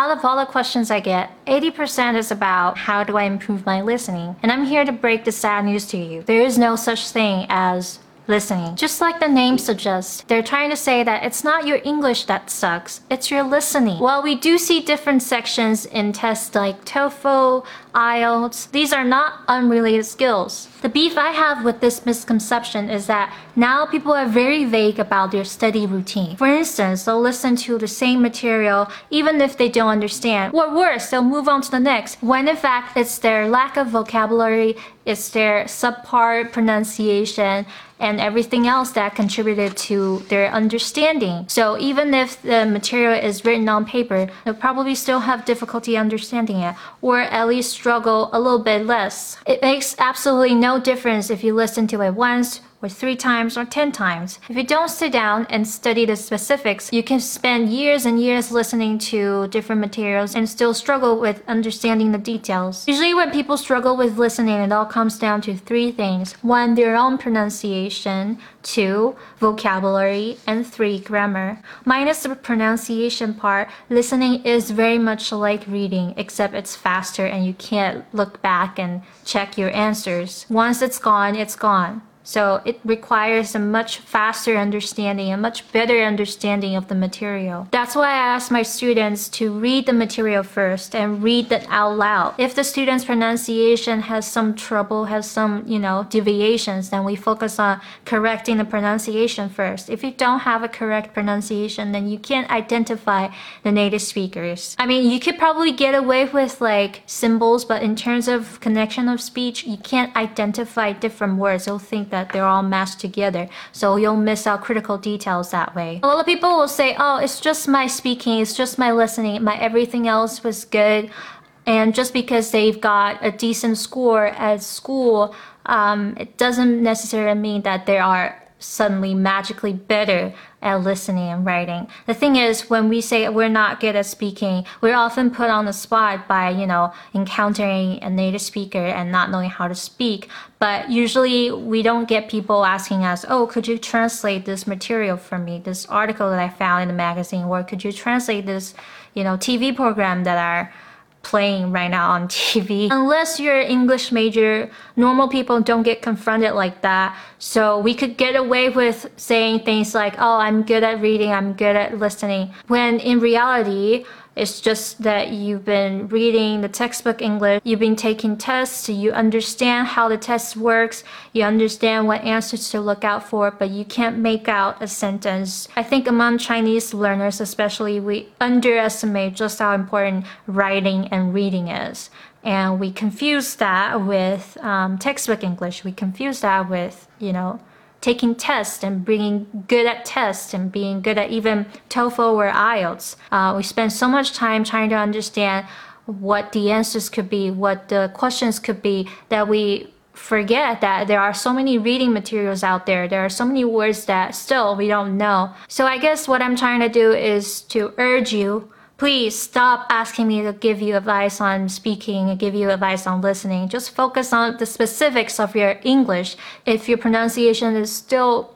Out of all the questions I get, 80% is about how do I improve my listening? And I'm here to break the sad news to you. There is no such thing as listening. Just like the name suggests, they're trying to say that it's not your English that sucks, it's your listening. While we do see different sections in tests like TOEFL, IELTS, these are not unrelated skills. The beef I have with this misconception is that now people are very vague about their study routine. For instance, they'll listen to the same material even if they don't understand, or worse, they'll move on to the next, when in fact it's their lack of vocabulary, it's their subpar pronunciation, and everything else that contributed to their understanding. So even if the material is written on paper, they'll probably still have difficulty understanding it, or at least struggle a little bit less. It makes absolutely no difference if you listen to it once or three times or ten times. If you don't sit down and study the specifics, you can spend years and years listening to different materials and still struggle with understanding the details. Usually when people struggle with listening, it all comes down to three things. One, their own pronunciation. Two, vocabulary. And three, grammar. Minus the pronunciation part, listening is very much like reading, except it's faster and you can't look back and check your answers. Once it's gone, it's gone. So it requires a much faster understanding, a much better understanding of the material. That's why I ask my students to read the material first and read it out loud. If the student's pronunciation has some trouble, has some, you know, deviations, then we focus on correcting the pronunciation first. If you don't have a correct pronunciation, then you can't identify the native speakers. I mean, you could probably get away with like symbols, but in terms of connection of speech, you can't identify different words. You'll think that they're all mashed together. So you'll miss out critical details that way. A lot of people will say, oh, it's just my speaking, it's just my listening, my everything else was good. And just because they've got a decent score at school, um, it doesn't necessarily mean that they are suddenly magically better at listening and writing. The thing is, when we say we're not good at speaking, we're often put on the spot by, you know, encountering a native speaker and not knowing how to speak. But usually we don't get people asking us, oh, could you translate this material for me, this article that I found in the magazine, or could you translate this, you know, TV program that are playing right now on TV. Unless you're an English major, normal people don't get confronted like that. So we could get away with saying things like, oh, I'm good at reading, I'm good at listening. When in reality, it's just that you've been reading the textbook English, you've been taking tests, you understand how the test works, you understand what answers to look out for, but you can't make out a sentence. I think among Chinese learners especially, we underestimate just how important writing and reading is. And we confuse that with um, textbook English. We confuse that with, you know, taking tests and being good at tests and being good at even TOEFL or IELTS. Uh, we spend so much time trying to understand what the answers could be, what the questions could be, that we forget that there are so many reading materials out there. There are so many words that still we don't know. So I guess what I'm trying to do is to urge you please stop asking me to give you advice on speaking and give you advice on listening. Just focus on the specifics of your English. If your pronunciation is still,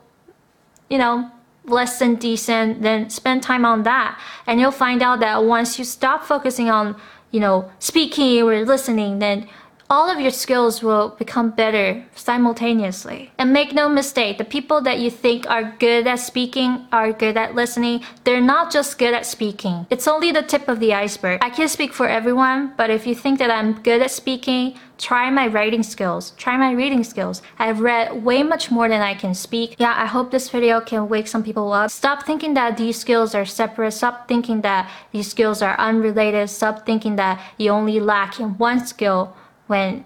you know, less than decent, then spend time on that. And you'll find out that once you stop focusing on, you know, speaking or listening, then all of your skills will become better simultaneously. And make no mistake, the people that you think are good at speaking, are good at listening, they're not just good at speaking. It's only the tip of the iceberg. I can't speak for everyone, but if you think that I'm good at speaking, try my writing skills, try my reading skills. I've read way much more than I can speak. Yeah, I hope this video can wake some people up. Stop thinking that these skills are separate. Stop thinking that these skills are unrelated. Stop thinking that you only lack in one skill when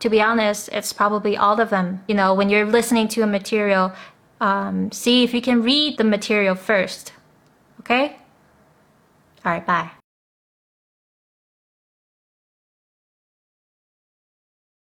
to be honest it's probably all of them. You know when you're listening to a material um, see if you can read the material first. Okay? All right bye